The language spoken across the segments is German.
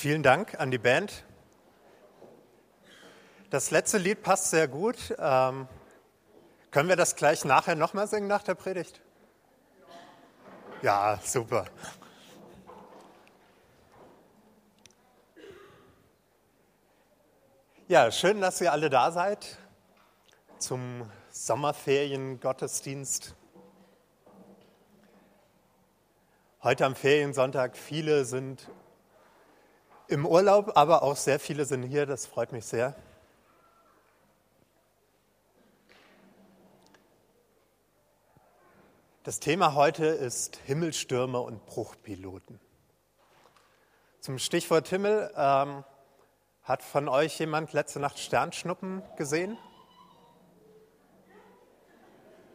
Vielen Dank an die Band. Das letzte Lied passt sehr gut. Ähm, können wir das gleich nachher nochmal singen nach der Predigt? Ja, super. Ja, schön, dass ihr alle da seid zum Sommerferien-Gottesdienst. Heute am Feriensonntag, viele sind im Urlaub, aber auch sehr viele sind hier, das freut mich sehr. Das Thema heute ist Himmelstürme und Bruchpiloten. Zum Stichwort Himmel ähm, hat von euch jemand letzte Nacht Sternschnuppen gesehen?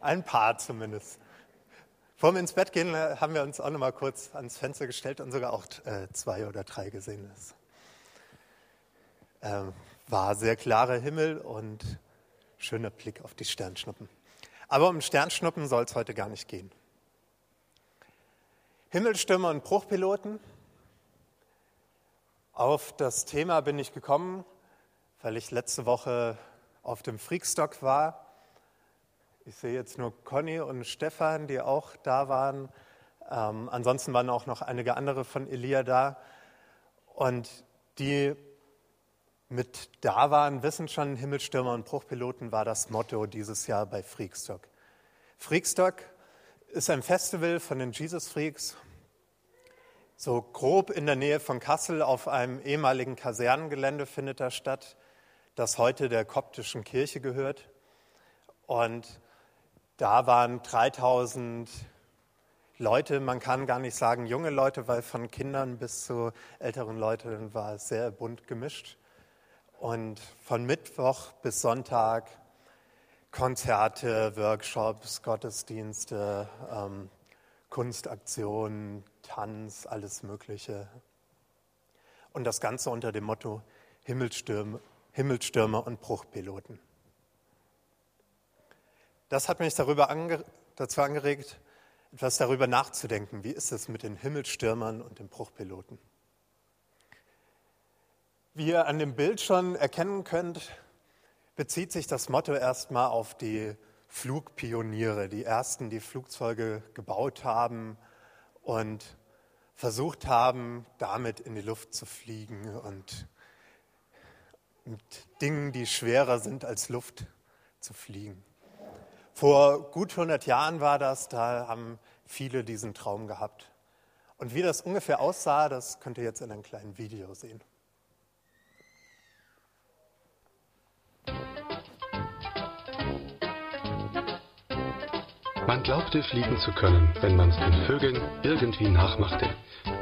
Ein paar zumindest. Vor dem ins Bett gehen äh, haben wir uns auch noch mal kurz ans Fenster gestellt und sogar auch äh, zwei oder drei gesehen. Es äh, war sehr klarer Himmel und schöner Blick auf die Sternschnuppen. Aber um Sternschnuppen soll es heute gar nicht gehen. Himmelstürme und Bruchpiloten, auf das Thema bin ich gekommen, weil ich letzte Woche auf dem Freakstock war. Ich sehe jetzt nur Conny und Stefan, die auch da waren. Ähm, ansonsten waren auch noch einige andere von Elia da. Und die mit da waren, wissen schon, Himmelstürmer und Bruchpiloten war das Motto dieses Jahr bei Freakstock. Freakstock ist ein Festival von den Jesus Freaks so grob in der Nähe von Kassel auf einem ehemaligen Kasernengelände findet das statt, das heute der koptischen Kirche gehört. Und da waren 3000 Leute, man kann gar nicht sagen junge Leute, weil von Kindern bis zu älteren Leuten war es sehr bunt gemischt. Und von Mittwoch bis Sonntag Konzerte, Workshops, Gottesdienste, ähm, Kunstaktionen, Tanz, alles Mögliche. Und das Ganze unter dem Motto Himmelstürme, Himmelstürme und Bruchpiloten. Das hat mich darüber ange, dazu angeregt, etwas darüber nachzudenken. Wie ist es mit den Himmelstürmern und den Bruchpiloten? Wie ihr an dem Bild schon erkennen könnt, bezieht sich das Motto erstmal auf die Flugpioniere, die ersten, die Flugzeuge gebaut haben und versucht haben, damit in die Luft zu fliegen und mit Dingen, die schwerer sind als Luft, zu fliegen. Vor gut 100 Jahren war das, da haben viele diesen Traum gehabt. Und wie das ungefähr aussah, das könnt ihr jetzt in einem kleinen Video sehen. Man glaubte fliegen zu können, wenn man es den Vögeln irgendwie nachmachte.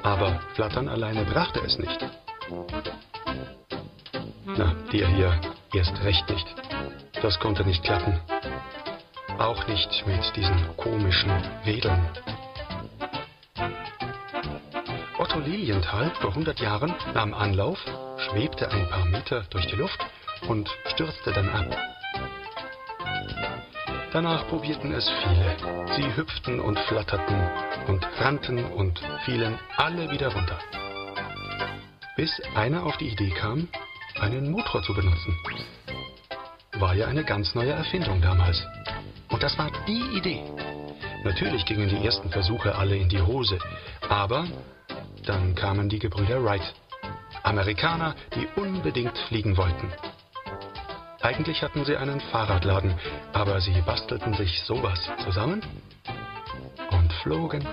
Aber Flattern alleine brachte es nicht. Na, dir hier erst recht nicht. Das konnte nicht klappen. Auch nicht mit diesen komischen Wedeln. Otto Lilienthal vor 100 Jahren nahm Anlauf, schwebte ein paar Meter durch die Luft und stürzte dann ab. Danach probierten es viele. Sie hüpften und flatterten und rannten und fielen alle wieder runter. Bis einer auf die Idee kam, einen Motor zu benutzen. War ja eine ganz neue Erfindung damals. Das war die Idee. Natürlich gingen die ersten Versuche alle in die Hose, aber dann kamen die Gebrüder Wright. Amerikaner, die unbedingt fliegen wollten. Eigentlich hatten sie einen Fahrradladen, aber sie bastelten sich sowas zusammen und flogen.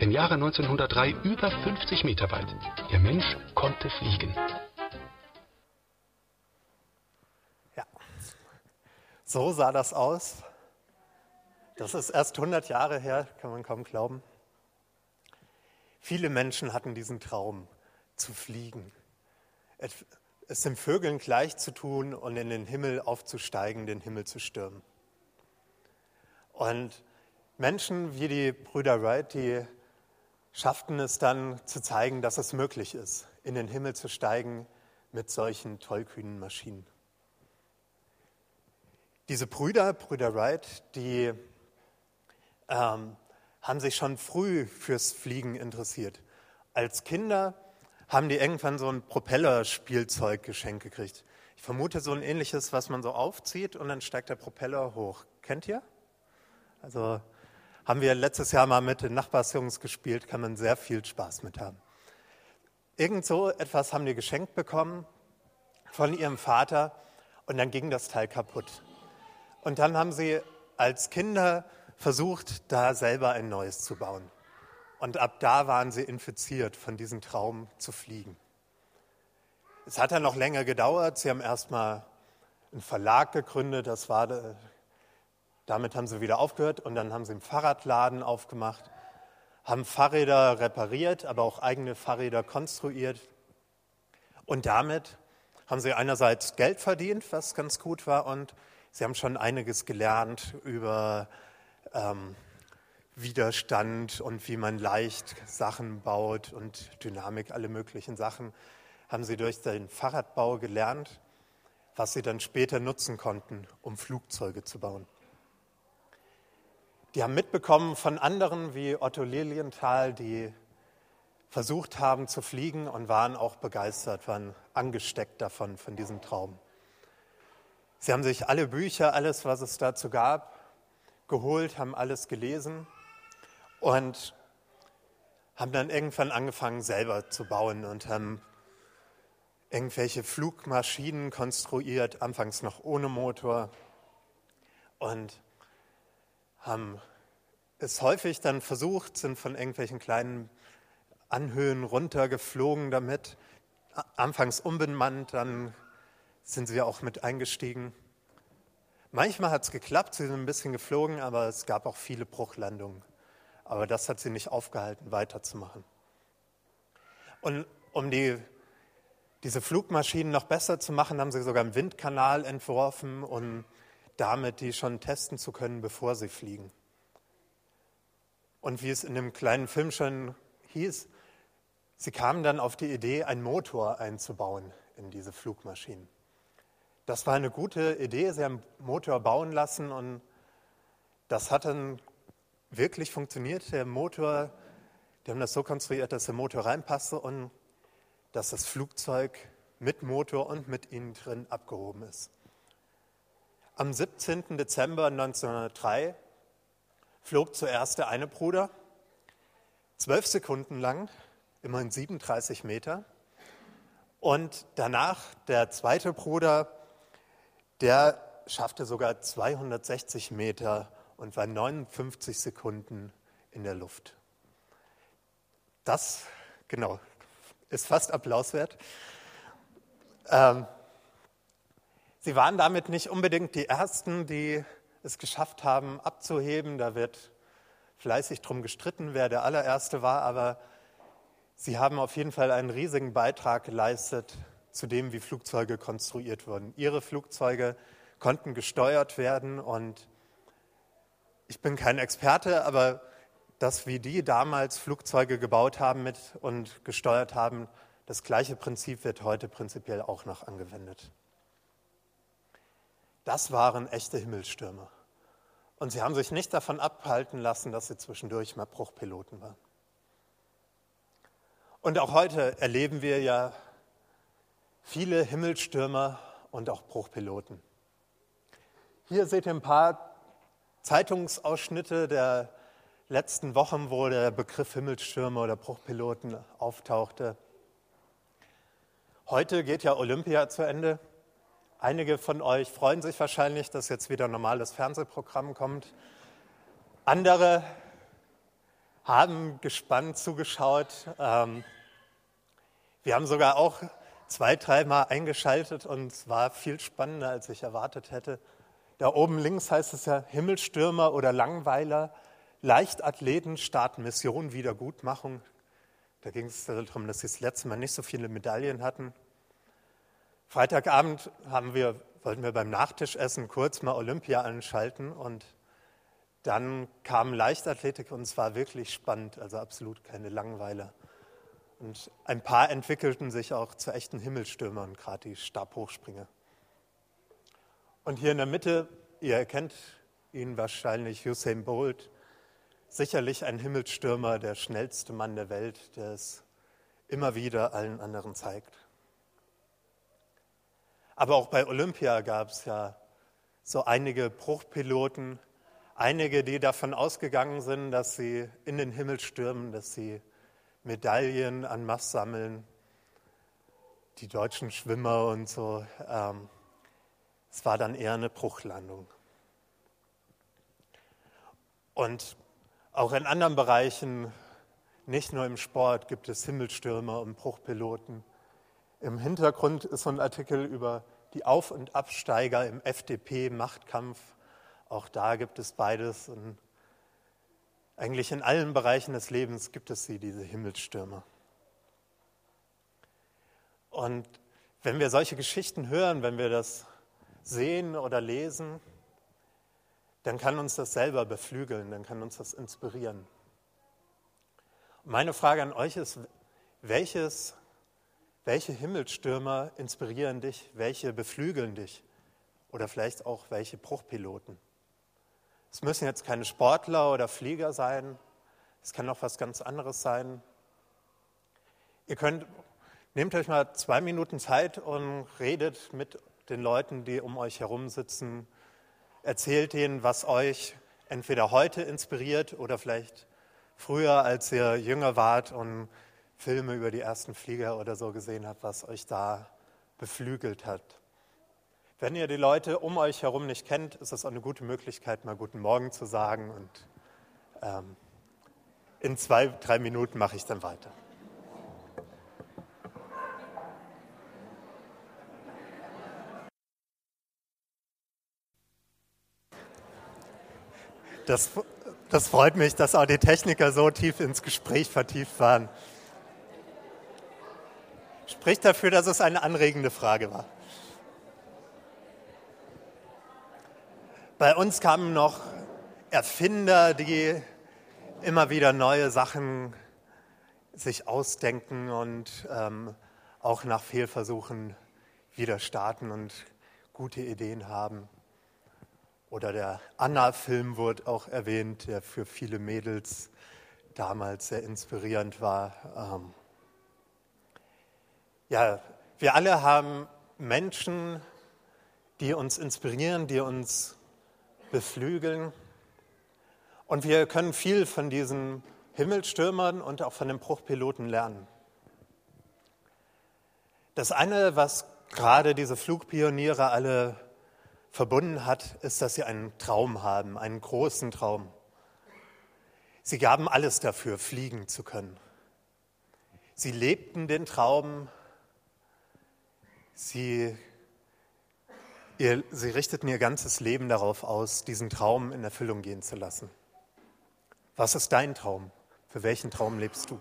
Im Jahre 1903 über 50 Meter weit. Der Mensch konnte fliegen. Ja, so sah das aus. Das ist erst 100 Jahre her, kann man kaum glauben. Viele Menschen hatten diesen Traum, zu fliegen es den Vögeln gleich zu tun und in den Himmel aufzusteigen, den Himmel zu stürmen. Und Menschen wie die Brüder Wright, die schafften es dann zu zeigen, dass es möglich ist, in den Himmel zu steigen mit solchen tollkühnen Maschinen. Diese Brüder, Brüder Wright, die ähm, haben sich schon früh fürs Fliegen interessiert. Als Kinder haben die irgendwann so ein Propellerspielzeug geschenkt gekriegt. Ich vermute so ein ähnliches, was man so aufzieht und dann steigt der Propeller hoch. Kennt ihr? Also haben wir letztes Jahr mal mit den Nachbarsjungs gespielt, kann man sehr viel Spaß mit haben. Irgend so etwas haben die geschenkt bekommen von ihrem Vater und dann ging das Teil kaputt. Und dann haben sie als Kinder versucht, da selber ein neues zu bauen. Und ab da waren sie infiziert von diesem Traum zu fliegen. Es hat dann noch länger gedauert. Sie haben erstmal einen Verlag gegründet, das war, damit haben sie wieder aufgehört und dann haben sie einen Fahrradladen aufgemacht, haben Fahrräder repariert, aber auch eigene Fahrräder konstruiert. Und damit haben sie einerseits Geld verdient, was ganz gut war, und sie haben schon einiges gelernt über ähm, Widerstand und wie man leicht Sachen baut und Dynamik, alle möglichen Sachen haben sie durch den Fahrradbau gelernt, was sie dann später nutzen konnten, um Flugzeuge zu bauen. Die haben mitbekommen von anderen wie Otto Lilienthal, die versucht haben zu fliegen und waren auch begeistert, waren angesteckt davon, von diesem Traum. Sie haben sich alle Bücher, alles, was es dazu gab, geholt, haben alles gelesen und haben dann irgendwann angefangen, selber zu bauen und haben irgendwelche Flugmaschinen konstruiert, anfangs noch ohne Motor und haben es häufig dann versucht, sind von irgendwelchen kleinen Anhöhen runtergeflogen damit, anfangs unbemannt, dann sind sie auch mit eingestiegen. Manchmal hat es geklappt, sie sind ein bisschen geflogen, aber es gab auch viele Bruchlandungen. Aber das hat sie nicht aufgehalten, weiterzumachen. Und um die diese Flugmaschinen noch besser zu machen, haben sie sogar einen Windkanal entworfen, um damit die schon testen zu können, bevor sie fliegen. Und wie es in dem kleinen Film schon hieß, sie kamen dann auf die Idee, einen Motor einzubauen in diese Flugmaschinen. Das war eine gute Idee. Sie haben einen Motor bauen lassen und das hat dann wirklich funktioniert. Der Motor, die haben das so konstruiert, dass der Motor reinpasste und dass das Flugzeug mit Motor und mit ihnen drin abgehoben ist. Am 17. Dezember 1903 flog zuerst der eine Bruder, zwölf Sekunden lang, immerhin 37 Meter. Und danach der zweite Bruder, der schaffte sogar 260 Meter und war 59 Sekunden in der Luft. Das, genau, ist fast applauswert. Ähm, sie waren damit nicht unbedingt die Ersten, die es geschafft haben, abzuheben. Da wird fleißig drum gestritten, wer der allererste war, aber sie haben auf jeden Fall einen riesigen Beitrag geleistet zu dem, wie Flugzeuge konstruiert wurden. Ihre Flugzeuge konnten gesteuert werden und ich bin kein Experte, aber dass wie die damals Flugzeuge gebaut haben mit und gesteuert haben, das gleiche Prinzip wird heute prinzipiell auch noch angewendet. Das waren echte Himmelstürme. Und sie haben sich nicht davon abhalten lassen, dass sie zwischendurch mal Bruchpiloten waren. Und auch heute erleben wir ja viele Himmelstürmer und auch Bruchpiloten. Hier seht ihr ein paar Zeitungsausschnitte der letzten Wochen, wo der Begriff Himmelstürme oder Bruchpiloten auftauchte. Heute geht ja Olympia zu Ende. Einige von euch freuen sich wahrscheinlich, dass jetzt wieder ein normales Fernsehprogramm kommt. Andere haben gespannt zugeschaut. Ähm, wir haben sogar auch zwei, dreimal eingeschaltet und es war viel spannender, als ich erwartet hätte. Da oben links heißt es ja Himmelstürmer oder Langweiler. Leichtathleten starten Mission Wiedergutmachung. Da ging es darum, dass sie das letzte Mal nicht so viele Medaillen hatten. Freitagabend haben wir, wollten wir beim Nachtischessen kurz mal Olympia anschalten und dann kam Leichtathletik und es war wirklich spannend, also absolut keine Langweiler. Und ein paar entwickelten sich auch zu echten Himmelstürmern, gerade die Stabhochspringer. Und hier in der Mitte, ihr erkennt ihn wahrscheinlich, Usain Bolt, sicherlich ein Himmelsstürmer, der schnellste Mann der Welt, der es immer wieder allen anderen zeigt. Aber auch bei Olympia gab es ja so einige Bruchpiloten, einige, die davon ausgegangen sind, dass sie in den Himmel stürmen, dass sie Medaillen an Mass sammeln, die deutschen Schwimmer und so. Ähm, es war dann eher eine Bruchlandung. Und auch in anderen Bereichen, nicht nur im Sport, gibt es Himmelstürmer und Bruchpiloten. Im Hintergrund ist so ein Artikel über die Auf- und Absteiger im FDP-Machtkampf. Auch da gibt es beides. Und eigentlich in allen Bereichen des Lebens gibt es sie, diese Himmelsstürme. Und wenn wir solche Geschichten hören, wenn wir das sehen oder lesen, dann kann uns das selber beflügeln, dann kann uns das inspirieren. Meine Frage an euch ist, welches welche Himmelstürmer inspirieren dich? Welche beflügeln dich? Oder vielleicht auch welche Bruchpiloten? Es müssen jetzt keine Sportler oder Flieger sein. Es kann auch was ganz anderes sein. Ihr könnt, nehmt euch mal zwei Minuten Zeit und redet mit den Leuten, die um euch herum sitzen. Erzählt ihnen, was euch entweder heute inspiriert oder vielleicht früher, als ihr jünger wart und Filme über die ersten Flieger oder so gesehen habt, was euch da beflügelt hat. Wenn ihr die Leute um euch herum nicht kennt, ist es auch eine gute Möglichkeit, mal Guten Morgen zu sagen. Und ähm, in zwei, drei Minuten mache ich dann weiter. Das, das freut mich, dass auch die Techniker so tief ins Gespräch vertieft waren spricht dafür, dass es eine anregende Frage war. Bei uns kamen noch Erfinder, die immer wieder neue Sachen sich ausdenken und ähm, auch nach Fehlversuchen wieder starten und gute Ideen haben. Oder der Anna-Film wurde auch erwähnt, der für viele Mädels damals sehr inspirierend war. Ähm, ja, wir alle haben Menschen, die uns inspirieren, die uns beflügeln. Und wir können viel von diesen Himmelstürmern und auch von den Bruchpiloten lernen. Das eine, was gerade diese Flugpioniere alle verbunden hat, ist, dass sie einen Traum haben, einen großen Traum. Sie gaben alles dafür, fliegen zu können. Sie lebten den Traum Sie, ihr, sie richteten ihr ganzes Leben darauf aus, diesen Traum in Erfüllung gehen zu lassen. Was ist dein Traum? Für welchen Traum lebst du?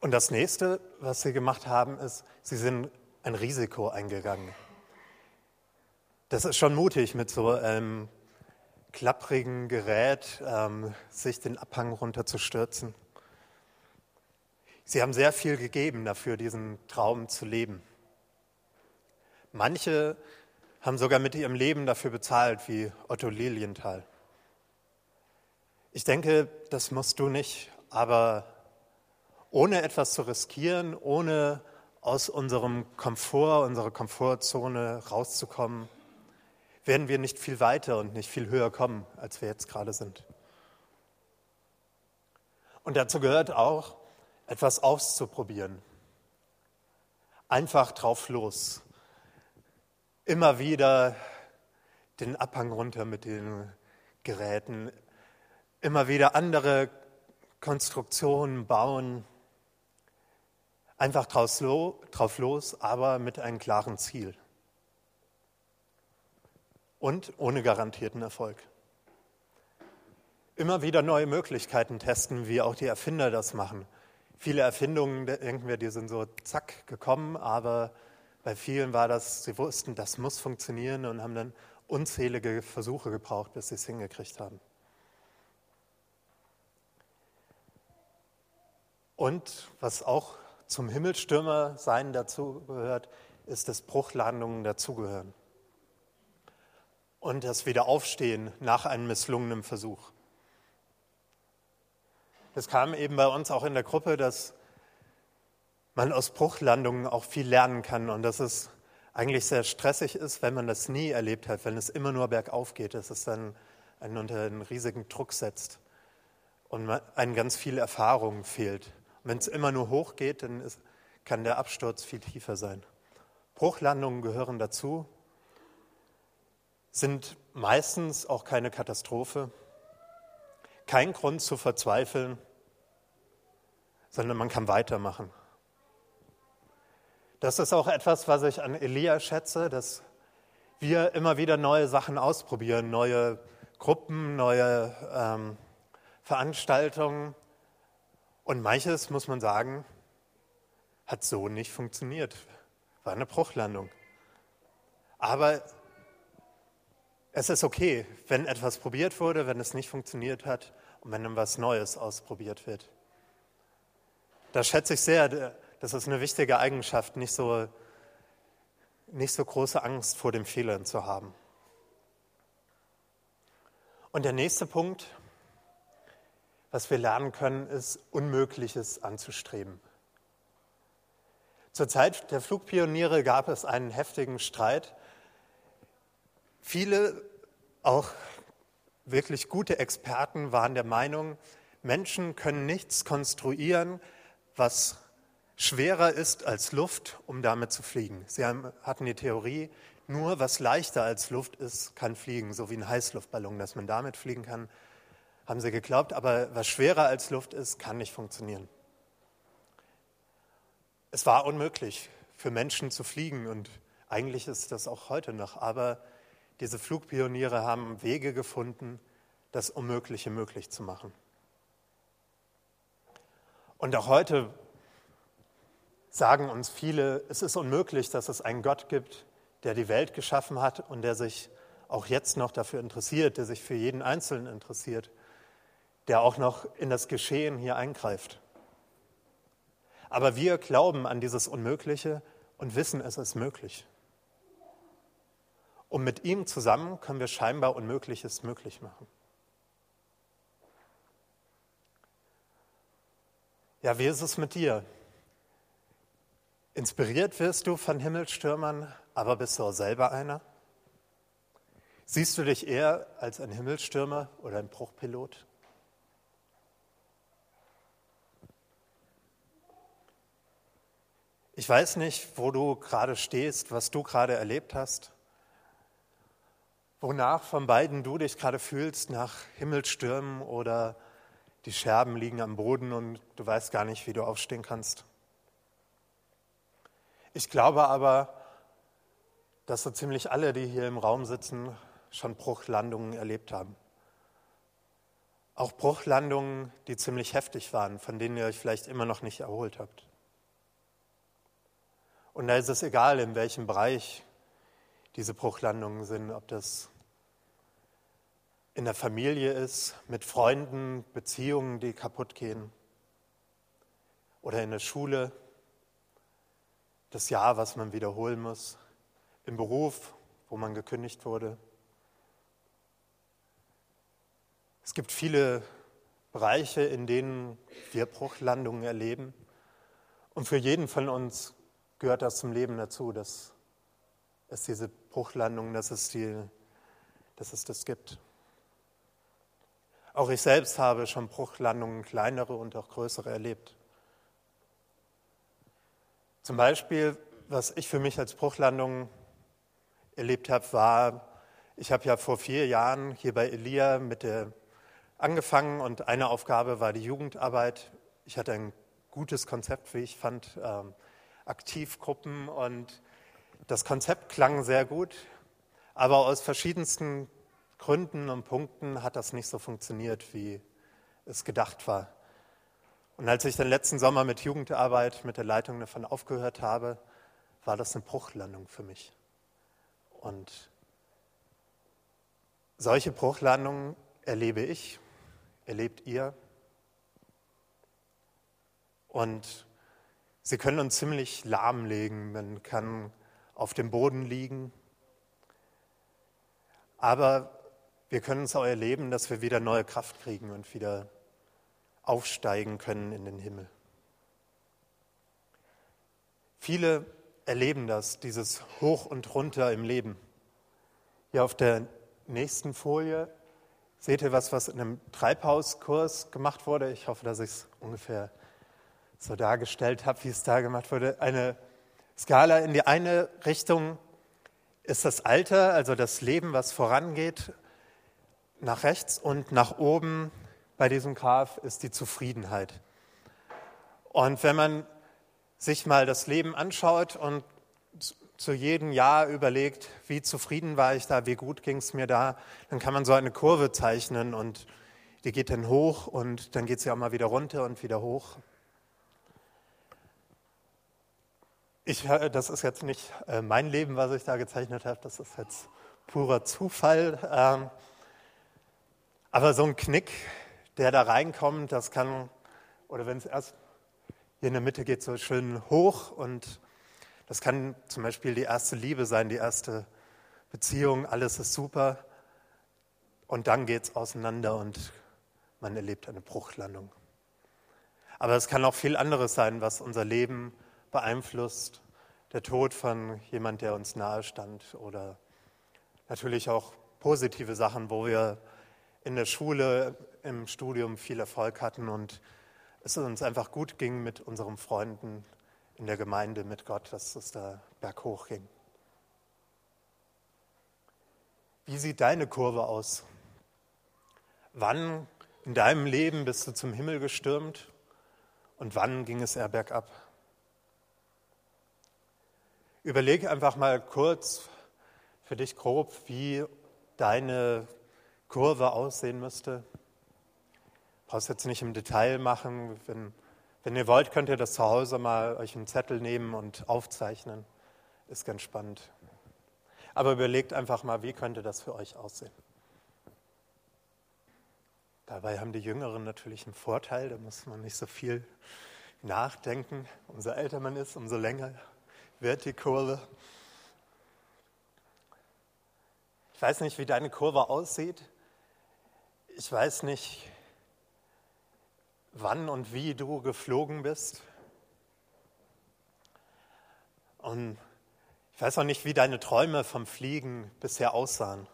Und das nächste, was sie gemacht haben, ist, sie sind ein Risiko eingegangen. Das ist schon mutig, mit so einem klapprigen Gerät ähm, sich den Abhang runterzustürzen. Sie haben sehr viel gegeben dafür, diesen Traum zu leben. Manche haben sogar mit ihrem Leben dafür bezahlt, wie Otto Lilienthal. Ich denke, das musst du nicht, aber ohne etwas zu riskieren, ohne aus unserem Komfort, unserer Komfortzone rauszukommen, werden wir nicht viel weiter und nicht viel höher kommen, als wir jetzt gerade sind. Und dazu gehört auch, etwas auszuprobieren. Einfach drauf los. Immer wieder den Abhang runter mit den Geräten. Immer wieder andere Konstruktionen bauen. Einfach drauf los, aber mit einem klaren Ziel. Und ohne garantierten Erfolg. Immer wieder neue Möglichkeiten testen, wie auch die Erfinder das machen. Viele Erfindungen, denken wir, die sind so zack gekommen, aber bei vielen war das, sie wussten, das muss funktionieren und haben dann unzählige Versuche gebraucht, bis sie es hingekriegt haben. Und was auch zum Himmelstürmer sein dazugehört, ist, dass Bruchlandungen dazugehören. Und das Wiederaufstehen nach einem misslungenen Versuch. Es kam eben bei uns auch in der Gruppe, dass man aus Bruchlandungen auch viel lernen kann und dass es eigentlich sehr stressig ist, wenn man das nie erlebt hat, wenn es immer nur bergauf geht, dass es dann einen unter einen riesigen Druck setzt und einem ganz viel Erfahrung fehlt. Wenn es immer nur hoch geht, dann ist, kann der Absturz viel tiefer sein. Bruchlandungen gehören dazu, sind meistens auch keine Katastrophe, kein Grund zu verzweifeln, sondern man kann weitermachen. Das ist auch etwas, was ich an Elia schätze, dass wir immer wieder neue Sachen ausprobieren, neue Gruppen, neue ähm, Veranstaltungen. Und manches, muss man sagen, hat so nicht funktioniert. War eine Bruchlandung. Aber es ist okay, wenn etwas probiert wurde, wenn es nicht funktioniert hat und wenn dann was Neues ausprobiert wird. Da schätze ich sehr, das ist eine wichtige Eigenschaft, nicht so, nicht so große Angst vor dem Fehlern zu haben. Und der nächste Punkt, was wir lernen können, ist Unmögliches anzustreben. Zur Zeit der Flugpioniere gab es einen heftigen Streit. Viele, auch wirklich gute Experten, waren der Meinung, Menschen können nichts konstruieren, was schwerer ist als Luft, um damit zu fliegen. Sie hatten die Theorie, nur was leichter als Luft ist, kann fliegen, so wie ein Heißluftballon, dass man damit fliegen kann, haben sie geglaubt, aber was schwerer als Luft ist, kann nicht funktionieren. Es war unmöglich für Menschen zu fliegen und eigentlich ist das auch heute noch, aber diese Flugpioniere haben Wege gefunden, das Unmögliche möglich zu machen. Und auch heute sagen uns viele, es ist unmöglich, dass es einen Gott gibt, der die Welt geschaffen hat und der sich auch jetzt noch dafür interessiert, der sich für jeden Einzelnen interessiert, der auch noch in das Geschehen hier eingreift. Aber wir glauben an dieses Unmögliche und wissen, es ist möglich. Und mit ihm zusammen können wir scheinbar Unmögliches möglich machen. Ja, wie ist es mit dir? Inspiriert wirst du von Himmelstürmern, aber bist du auch selber einer? Siehst du dich eher als ein Himmelstürmer oder ein Bruchpilot? Ich weiß nicht, wo du gerade stehst, was du gerade erlebt hast, wonach von beiden du dich gerade fühlst, nach Himmelstürmen oder die Scherben liegen am Boden und du weißt gar nicht, wie du aufstehen kannst. Ich glaube aber, dass so ziemlich alle, die hier im Raum sitzen, schon Bruchlandungen erlebt haben. Auch Bruchlandungen, die ziemlich heftig waren, von denen ihr euch vielleicht immer noch nicht erholt habt. Und da ist es egal, in welchem Bereich diese Bruchlandungen sind, ob das in der Familie ist, mit Freunden, Beziehungen, die kaputt gehen, oder in der Schule, das Jahr, was man wiederholen muss, im Beruf, wo man gekündigt wurde. Es gibt viele Bereiche, in denen wir Bruchlandungen erleben. Und für jeden von uns gehört das zum Leben dazu, dass es diese Bruchlandungen, dass es, die, dass es das gibt. Auch ich selbst habe schon Bruchlandungen, kleinere und auch größere erlebt. Zum Beispiel, was ich für mich als Bruchlandung erlebt habe, war, ich habe ja vor vier Jahren hier bei Elia mit der angefangen und eine Aufgabe war die Jugendarbeit. Ich hatte ein gutes Konzept, wie ich fand, ähm, Aktivgruppen und das Konzept klang sehr gut, aber aus verschiedensten Gründen und Punkten hat das nicht so funktioniert, wie es gedacht war. Und als ich den letzten Sommer mit Jugendarbeit, mit der Leitung davon aufgehört habe, war das eine Bruchlandung für mich. Und solche Bruchlandungen erlebe ich, erlebt ihr. Und sie können uns ziemlich lahmlegen. Man kann auf dem Boden liegen. Aber wir können es auch erleben, dass wir wieder neue Kraft kriegen und wieder aufsteigen können in den Himmel. Viele erleben das, dieses Hoch und Runter im Leben. Hier auf der nächsten Folie seht ihr was, was in einem Treibhauskurs gemacht wurde. Ich hoffe, dass ich es ungefähr so dargestellt habe, wie es da gemacht wurde. Eine Skala in die eine Richtung ist das Alter, also das Leben, was vorangeht, nach rechts und nach oben bei diesem Graph ist die Zufriedenheit. Und wenn man sich mal das Leben anschaut und zu jedem Jahr überlegt, wie zufrieden war ich da, wie gut ging es mir da, dann kann man so eine Kurve zeichnen und die geht dann hoch und dann geht sie auch mal wieder runter und wieder hoch. Ich, äh, das ist jetzt nicht äh, mein Leben, was ich da gezeichnet habe, das ist jetzt purer Zufall. Aber so ein Knick, der da reinkommt, das kann, oder wenn es erst hier in der Mitte geht, so schön hoch und das kann zum Beispiel die erste Liebe sein, die erste Beziehung, alles ist super. Und dann geht es auseinander und man erlebt eine Bruchlandung. Aber es kann auch viel anderes sein, was unser Leben beeinflusst. Der Tod von jemand, der uns nahe stand oder natürlich auch positive Sachen, wo wir in der Schule, im Studium viel Erfolg hatten und es uns einfach gut ging mit unseren Freunden, in der Gemeinde mit Gott, dass es da berghoch ging. Wie sieht deine Kurve aus? Wann in deinem Leben bist du zum Himmel gestürmt und wann ging es eher bergab? Überlege einfach mal kurz für dich grob, wie deine Kurve aussehen müsste. Brauchst jetzt nicht im Detail machen. Wenn wenn ihr wollt, könnt ihr das zu Hause mal euch einen Zettel nehmen und aufzeichnen. Ist ganz spannend. Aber überlegt einfach mal, wie könnte das für euch aussehen. Dabei haben die Jüngeren natürlich einen Vorteil, da muss man nicht so viel nachdenken. Umso älter man ist, umso länger wird die Kurve. Ich weiß nicht, wie deine Kurve aussieht. Ich weiß nicht, wann und wie du geflogen bist. Und ich weiß auch nicht, wie deine Träume vom Fliegen bisher aussahen.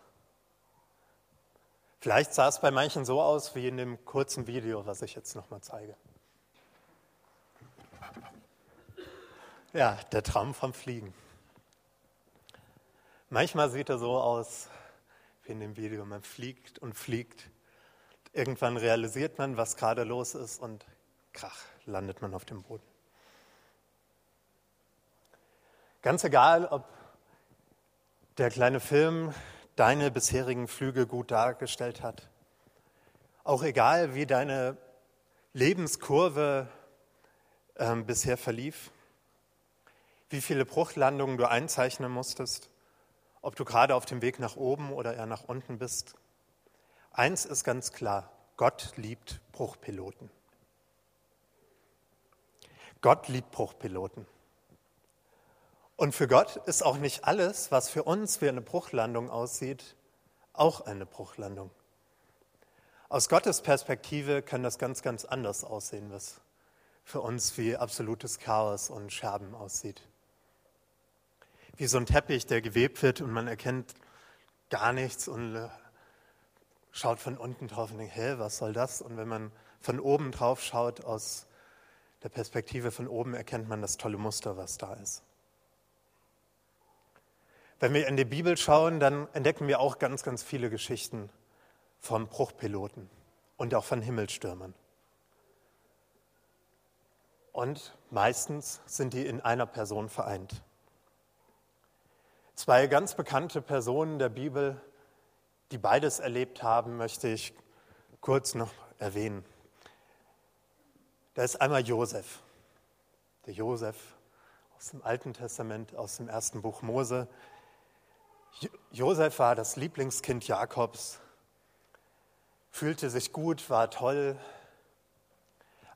Vielleicht sah es bei manchen so aus wie in dem kurzen Video, was ich jetzt nochmal zeige. Ja, der Traum vom Fliegen. Manchmal sieht er so aus wie in dem Video. Man fliegt und fliegt Irgendwann realisiert man, was gerade los ist und krach, landet man auf dem Boden. Ganz egal, ob der kleine Film deine bisherigen Flüge gut dargestellt hat, auch egal, wie deine Lebenskurve äh, bisher verlief, wie viele Bruchlandungen du einzeichnen musstest, ob du gerade auf dem Weg nach oben oder eher nach unten bist, Eins ist ganz klar, Gott liebt Bruchpiloten. Gott liebt Bruchpiloten. Und für Gott ist auch nicht alles, was für uns wie eine Bruchlandung aussieht, auch eine Bruchlandung. Aus Gottes Perspektive kann das ganz, ganz anders aussehen, was für uns wie absolutes Chaos und Scherben aussieht. Wie so ein Teppich, der gewebt wird und man erkennt gar nichts und schaut von unten drauf und denkt, hä, was soll das? Und wenn man von oben drauf schaut, aus der Perspektive von oben, erkennt man das tolle Muster, was da ist. Wenn wir in die Bibel schauen, dann entdecken wir auch ganz, ganz viele Geschichten von Bruchpiloten und auch von Himmelstürmern. Und meistens sind die in einer Person vereint. Zwei ganz bekannte Personen der Bibel die beides erlebt haben, möchte ich kurz noch erwähnen. Da ist einmal Josef, der Josef aus dem Alten Testament, aus dem ersten Buch Mose. Josef war das Lieblingskind Jakobs, fühlte sich gut, war toll,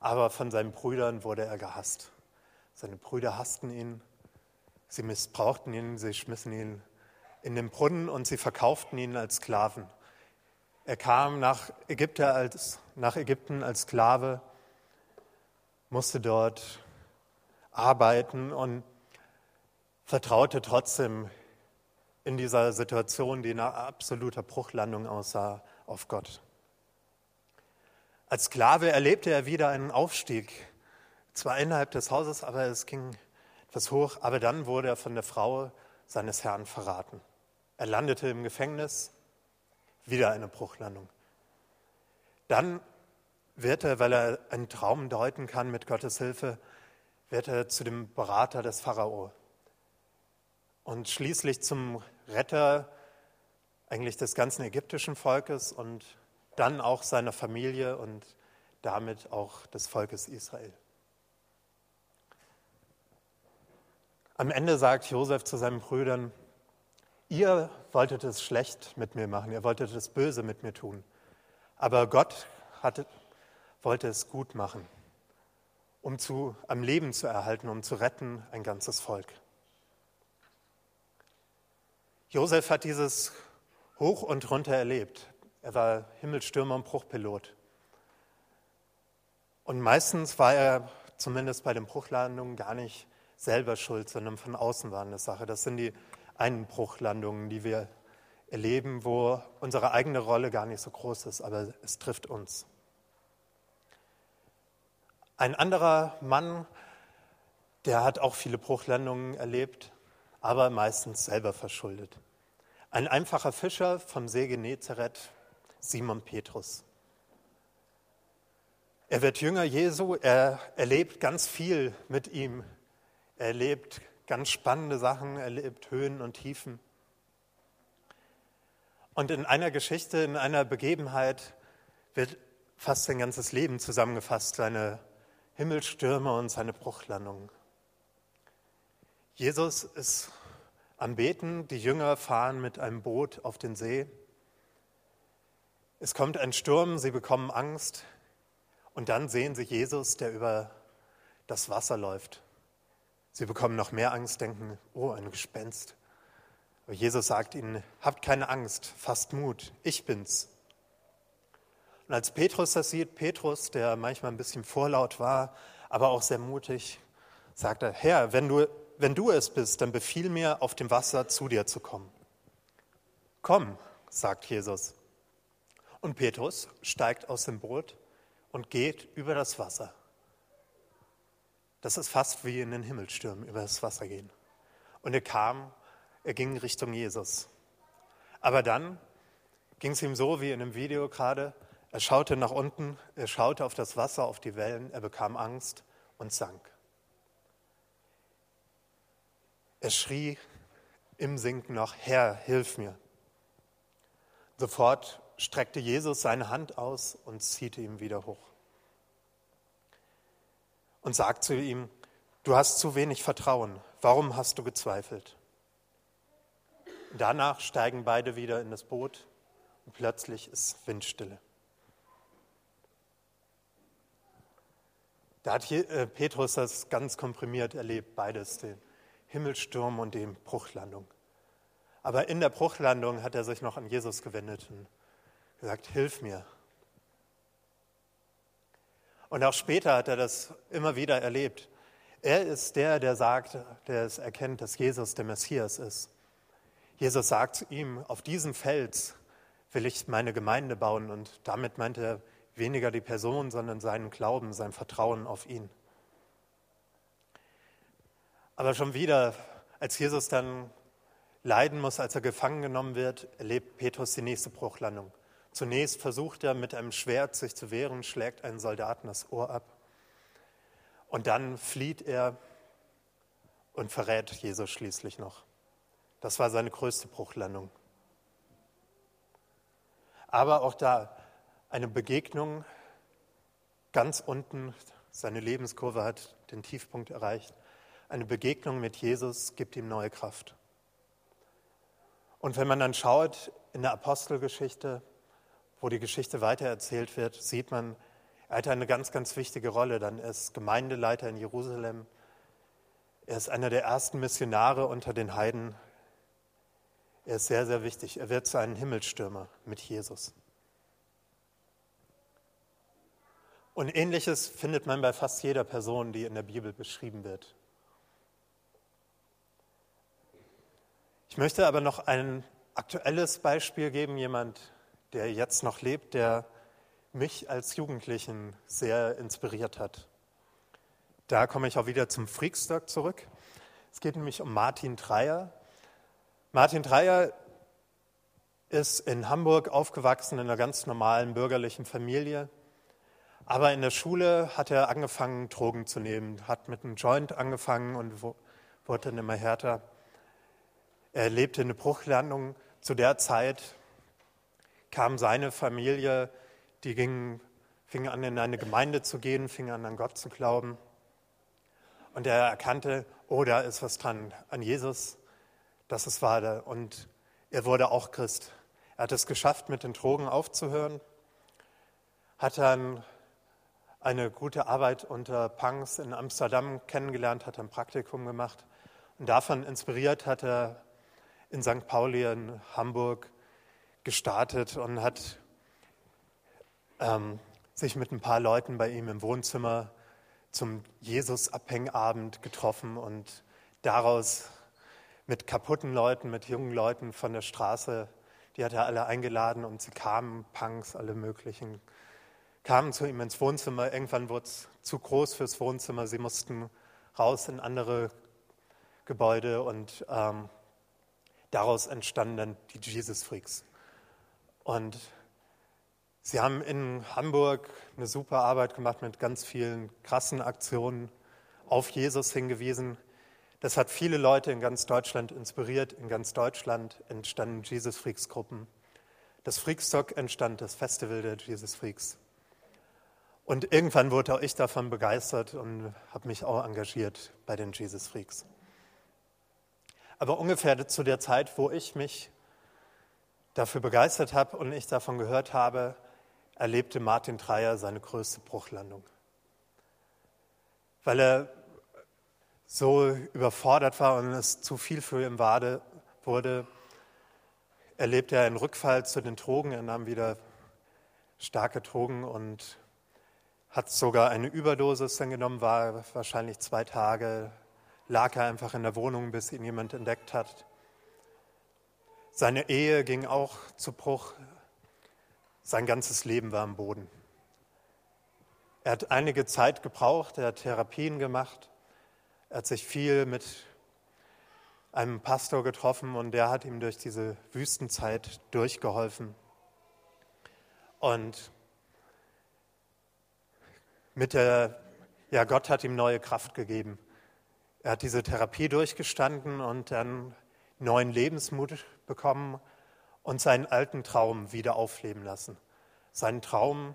aber von seinen Brüdern wurde er gehasst. Seine Brüder hassten ihn, sie missbrauchten ihn, sie schmissen ihn in den Brunnen und sie verkauften ihn als Sklaven. Er kam nach, Ägypten als, nach Ägypten als Sklave, musste dort arbeiten und vertraute trotzdem in dieser Situation, die nach absoluter Bruchlandung aussah, auf Gott. Als Sklave erlebte er wieder einen Aufstieg, zwar innerhalb des Hauses, aber es ging etwas hoch, aber dann wurde er von der Frau seines Herrn verraten. Er landete im Gefängnis, wieder eine Bruchlandung. Dann wird er, weil er einen Traum deuten kann mit Gottes Hilfe, wird er zu dem Berater des Pharao und schließlich zum Retter eigentlich des ganzen ägyptischen Volkes und dann auch seiner Familie und damit auch des Volkes Israel. Am Ende sagt Josef zu seinen Brüdern, ihr wolltet es schlecht mit mir machen, ihr wolltet es böse mit mir tun, aber Gott hatte, wollte es gut machen, um zu, am Leben zu erhalten, um zu retten ein ganzes Volk. Josef hat dieses hoch und runter erlebt. Er war Himmelstürmer und Bruchpilot. Und meistens war er, zumindest bei den Bruchlandungen, gar nicht selber schuld, sondern von außen war eine Sache. Das sind die Einbruchlandungen, die wir erleben, wo unsere eigene Rolle gar nicht so groß ist, aber es trifft uns. Ein anderer Mann, der hat auch viele Bruchlandungen erlebt, aber meistens selber verschuldet. Ein einfacher Fischer vom See Genezareth, Simon Petrus. Er wird Jünger Jesu, er erlebt ganz viel mit ihm. Er erlebt ganz spannende Sachen, er erlebt Höhen und Tiefen. Und in einer Geschichte, in einer Begebenheit wird fast sein ganzes Leben zusammengefasst, seine Himmelstürme und seine Bruchlandungen. Jesus ist am Beten, die Jünger fahren mit einem Boot auf den See. Es kommt ein Sturm, sie bekommen Angst und dann sehen sie Jesus, der über das Wasser läuft. Sie bekommen noch mehr Angst, denken, oh, ein Gespenst. Aber Jesus sagt ihnen, habt keine Angst, fasst Mut, ich bin's. Und als Petrus das sieht, Petrus, der manchmal ein bisschen vorlaut war, aber auch sehr mutig, sagt er, Herr, wenn du wenn du es bist, dann befiehl mir, auf dem Wasser zu dir zu kommen. Komm, sagt Jesus. Und Petrus steigt aus dem Boot und geht über das Wasser. Das ist fast wie in den Himmelstürmen über das Wasser gehen. Und er kam, er ging Richtung Jesus. Aber dann ging es ihm so wie in dem Video gerade. Er schaute nach unten, er schaute auf das Wasser, auf die Wellen, er bekam Angst und sank. Er schrie im Sinken noch, Herr, hilf mir. Sofort streckte Jesus seine Hand aus und zieht ihn wieder hoch. Und sagt zu ihm, du hast zu wenig Vertrauen, warum hast du gezweifelt? Danach steigen beide wieder in das Boot und plötzlich ist Windstille. Da hat äh, Petrus das ganz komprimiert erlebt, beides, den Himmelsturm und die Bruchlandung. Aber in der Bruchlandung hat er sich noch an Jesus gewendet und gesagt, hilf mir. Und auch später hat er das immer wieder erlebt. Er ist der, der sagt, der es erkennt, dass Jesus der Messias ist. Jesus sagt ihm, auf diesem Fels will ich meine Gemeinde bauen. Und damit meint er weniger die Person, sondern seinen Glauben, sein Vertrauen auf ihn. Aber schon wieder, als Jesus dann leiden muss, als er gefangen genommen wird, erlebt Petrus die nächste Bruchlandung. Zunächst versucht er mit einem Schwert sich zu wehren, schlägt einen Soldaten das Ohr ab. Und dann flieht er und verrät Jesus schließlich noch. Das war seine größte Bruchlandung. Aber auch da eine Begegnung ganz unten, seine Lebenskurve hat den Tiefpunkt erreicht. Eine Begegnung mit Jesus gibt ihm neue Kraft. Und wenn man dann schaut in der Apostelgeschichte, wo die Geschichte weitererzählt wird, sieht man, er hatte eine ganz, ganz wichtige Rolle. Dann ist Gemeindeleiter in Jerusalem. Er ist einer der ersten Missionare unter den Heiden. Er ist sehr, sehr wichtig. Er wird zu einem Himmelstürmer mit Jesus. Und ähnliches findet man bei fast jeder Person, die in der Bibel beschrieben wird. Ich möchte aber noch ein aktuelles Beispiel geben, jemand, der jetzt noch lebt, der mich als Jugendlichen sehr inspiriert hat. Da komme ich auch wieder zum Freakstock zurück. Es geht nämlich um Martin Dreyer. Martin Dreyer ist in Hamburg aufgewachsen in einer ganz normalen bürgerlichen Familie. Aber in der Schule hat er angefangen, Drogen zu nehmen, hat mit einem Joint angefangen und wurde dann immer härter. Er lebte eine Bruchlandung. Zu der Zeit kam seine Familie, die ging, fing an, in eine Gemeinde zu gehen, fing an, an Gott zu glauben. Und er erkannte, oh, da ist was dran an Jesus, das ist wahr. Und er wurde auch Christ. Er hat es geschafft, mit den Drogen aufzuhören, hat dann eine gute Arbeit unter Punks in Amsterdam kennengelernt, hat ein Praktikum gemacht und davon inspiriert hat er in St. Pauli in Hamburg gestartet und hat ähm, sich mit ein paar Leuten bei ihm im Wohnzimmer zum Jesus-Abhängabend getroffen und daraus mit kaputten Leuten, mit jungen Leuten von der Straße, die hat er alle eingeladen und sie kamen, Punks, alle möglichen, kamen zu ihm ins Wohnzimmer. Irgendwann wurde es zu groß fürs Wohnzimmer. Sie mussten raus in andere Gebäude und ähm, daraus entstanden dann die Jesus Freaks. Und sie haben in Hamburg eine super Arbeit gemacht mit ganz vielen krassen Aktionen auf Jesus hingewiesen. Das hat viele Leute in ganz Deutschland inspiriert. In ganz Deutschland entstanden Jesus Freaks Gruppen. Das Freakstock entstand, das Festival der Jesus Freaks. Und irgendwann wurde auch ich davon begeistert und habe mich auch engagiert bei den Jesus Freaks. Aber ungefähr zu der Zeit, wo ich mich dafür begeistert habe und ich davon gehört habe, erlebte Martin Dreyer seine größte Bruchlandung. Weil er so überfordert war und es zu viel für ihn wurde, erlebte er einen Rückfall zu den Drogen. Er nahm wieder starke Drogen und hat sogar eine Überdosis dann genommen, war wahrscheinlich zwei Tage lag er einfach in der Wohnung, bis ihn jemand entdeckt hat. Seine Ehe ging auch zu Bruch. Sein ganzes Leben war am Boden. Er hat einige Zeit gebraucht, er hat Therapien gemacht, er hat sich viel mit einem Pastor getroffen und der hat ihm durch diese Wüstenzeit durchgeholfen. Und mit der, ja, Gott hat ihm neue Kraft gegeben. Er hat diese Therapie durchgestanden und dann neuen Lebensmut bekommen und seinen alten Traum wieder aufleben lassen. Seinen Traum,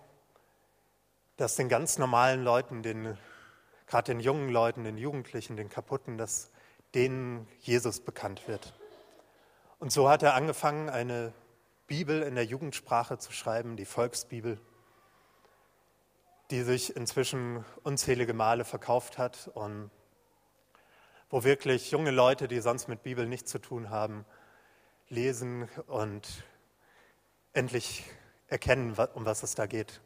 dass den ganz normalen Leuten, den, gerade den jungen Leuten, den Jugendlichen, den Kaputten, dass denen Jesus bekannt wird. Und so hat er angefangen, eine Bibel in der Jugendsprache zu schreiben, die Volksbibel, die sich inzwischen unzählige Male verkauft hat und wo wirklich junge Leute, die sonst mit Bibel nichts zu tun haben, lesen und endlich erkennen, um was es da geht.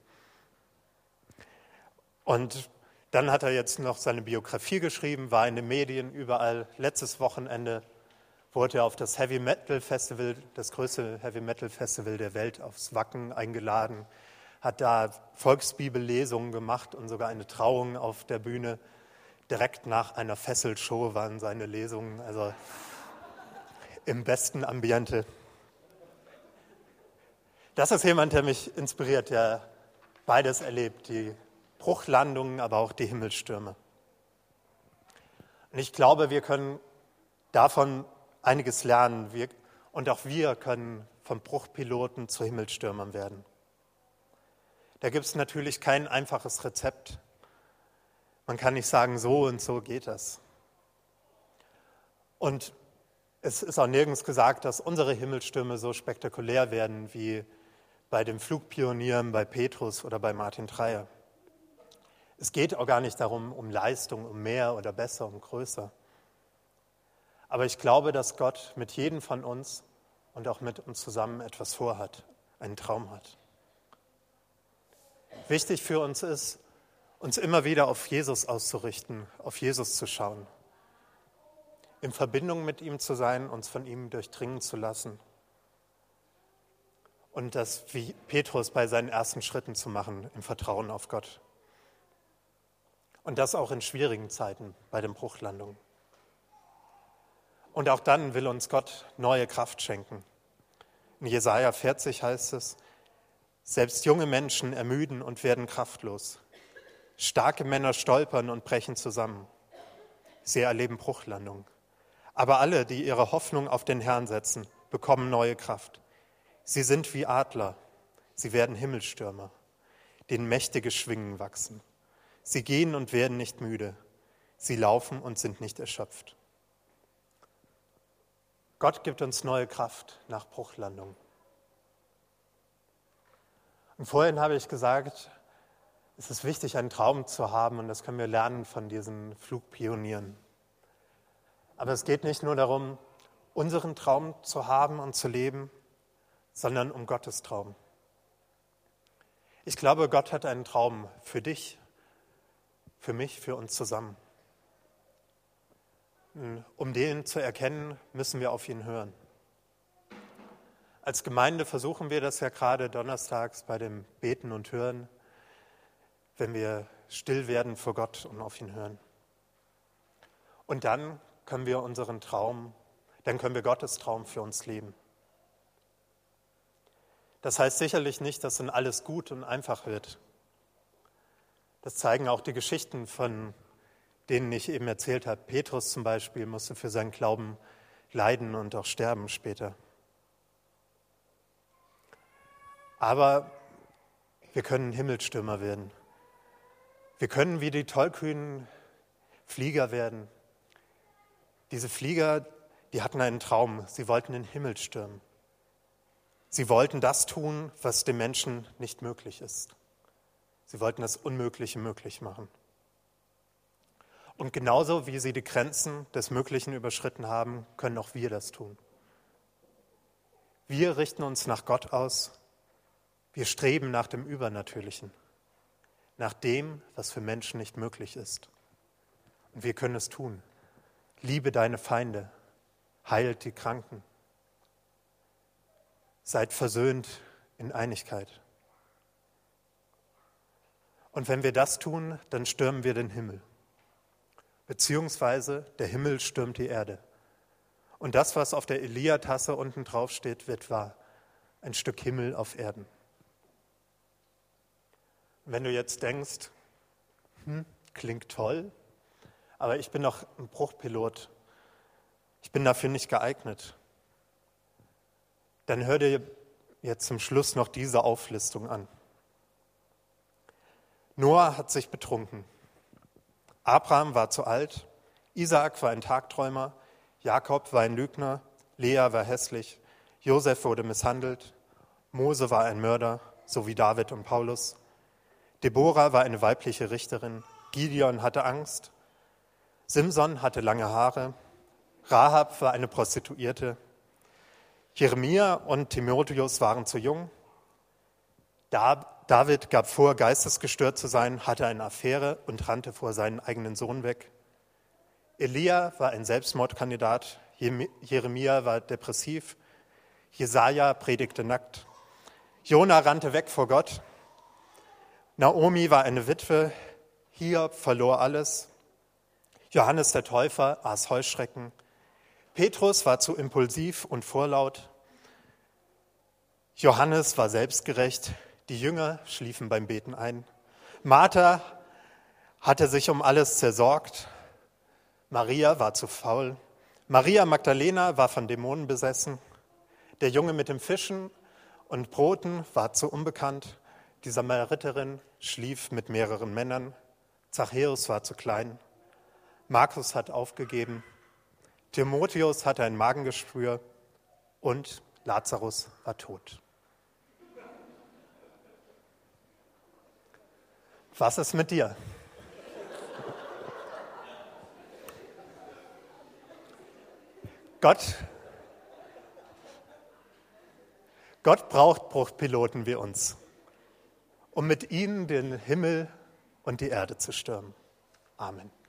Und dann hat er jetzt noch seine Biografie geschrieben, war in den Medien überall. Letztes Wochenende wurde er auf das Heavy Metal Festival, das größte Heavy Metal Festival der Welt, aufs Wacken eingeladen, hat da Volksbibellesungen gemacht und sogar eine Trauung auf der Bühne direkt nach einer Fesselshow waren seine Lesungen, also im besten Ambiente. Das ist jemand, der mich inspiriert, der beides erlebt, die Bruchlandungen, aber auch die Himmelstürme. Und ich glaube, wir können davon einiges lernen. Wir, und auch wir können vom Bruchpiloten zu Himmelstürmern werden. Da gibt es natürlich kein einfaches Rezept. Man kann nicht sagen, so und so geht das. Und es ist auch nirgends gesagt, dass unsere Himmelstürme so spektakulär werden wie bei den Flugpionieren, bei Petrus oder bei Martin Dreyer. Es geht auch gar nicht darum, um Leistung, um mehr oder besser, um größer. Aber ich glaube, dass Gott mit jedem von uns und auch mit uns zusammen etwas vorhat, einen Traum hat. Wichtig für uns ist, uns immer wieder auf Jesus auszurichten, auf Jesus zu schauen, in Verbindung mit ihm zu sein, uns von ihm durchdringen zu lassen und das wie Petrus bei seinen ersten Schritten zu machen, im Vertrauen auf Gott. Und das auch in schwierigen Zeiten bei den Bruchlandungen. Und auch dann will uns Gott neue Kraft schenken. In Jesaja 40 heißt es, selbst junge Menschen ermüden und werden kraftlos. Starke Männer stolpern und brechen zusammen. Sie erleben Bruchlandung. Aber alle, die ihre Hoffnung auf den Herrn setzen, bekommen neue Kraft. Sie sind wie Adler. Sie werden Himmelstürmer, denen mächtige Schwingen wachsen. Sie gehen und werden nicht müde. Sie laufen und sind nicht erschöpft. Gott gibt uns neue Kraft nach Bruchlandung. Und vorhin habe ich gesagt, es ist wichtig, einen Traum zu haben und das können wir lernen von diesen Flugpionieren. Aber es geht nicht nur darum, unseren Traum zu haben und zu leben, sondern um Gottes Traum. Ich glaube, Gott hat einen Traum für dich, für mich, für uns zusammen. Um den zu erkennen, müssen wir auf ihn hören. Als Gemeinde versuchen wir das ja gerade donnerstags bei dem Beten und Hören, wenn wir still werden vor Gott und auf ihn hören. Und dann können wir unseren Traum, dann können wir Gottes Traum für uns leben. Das heißt sicherlich nicht, dass dann alles gut und einfach wird. Das zeigen auch die Geschichten von denen ich eben erzählt habe. Petrus zum Beispiel musste für seinen Glauben leiden und auch sterben später. Aber wir können Himmelstürmer werden. Wir können wie die tollkühnen Flieger werden. Diese Flieger, die hatten einen Traum. Sie wollten den Himmel stürmen. Sie wollten das tun, was dem Menschen nicht möglich ist. Sie wollten das Unmögliche möglich machen. Und genauso wie sie die Grenzen des Möglichen überschritten haben, können auch wir das tun. Wir richten uns nach Gott aus. Wir streben nach dem Übernatürlichen, nach dem, was für Menschen nicht möglich ist. Und wir können es tun. Liebe deine Feinde, heilt die Kranken, seid versöhnt in Einigkeit. Und wenn wir das tun, dann stürmen wir den Himmel beziehungsweise der Himmel stürmt die Erde. Und das, was auf der Elia-Tasse unten drauf steht, wird wahr. Ein Stück Himmel auf Erden. Wenn du jetzt denkst, hm, klingt toll, aber ich bin doch ein Bruchpilot, ich bin dafür nicht geeignet, dann hör dir jetzt zum Schluss noch diese Auflistung an. Noah hat sich betrunken. Abraham war zu alt, Isaak war ein Tagträumer, Jakob war ein Lügner, Lea war hässlich, Josef wurde misshandelt, Mose war ein Mörder, so wie David und Paulus. Deborah war eine weibliche Richterin, Gideon hatte Angst, Simson hatte lange Haare, Rahab war eine Prostituierte, Jeremia und Timotheus waren zu jung, David gab vor, geistesgestört zu sein, hatte eine Affäre und rannte vor seinen eigenen Sohn weg. Elia war ein Selbstmordkandidat, Jeremia war depressiv, Jesaja predigte nackt, Jona rannte weg vor Gott, Naomi war eine Witwe, Hiob verlor alles, Johannes der Täufer aß Heuschrecken, Petrus war zu impulsiv und vorlaut, Johannes war selbstgerecht, die Jünger schliefen beim Beten ein. Martha hatte sich um alles zersorgt. Maria war zu faul. Maria Magdalena war von Dämonen besessen. Der Junge mit dem Fischen und Broten war zu unbekannt. Die Samariterin schlief mit mehreren Männern. Zachäus war zu klein. Markus hat aufgegeben. Timotheus hatte ein Magengeschwür und Lazarus war tot. Was ist mit dir? Gott, Gott braucht Bruchpiloten wie uns, um mit ihnen den Himmel und die Erde zu stürmen. Amen.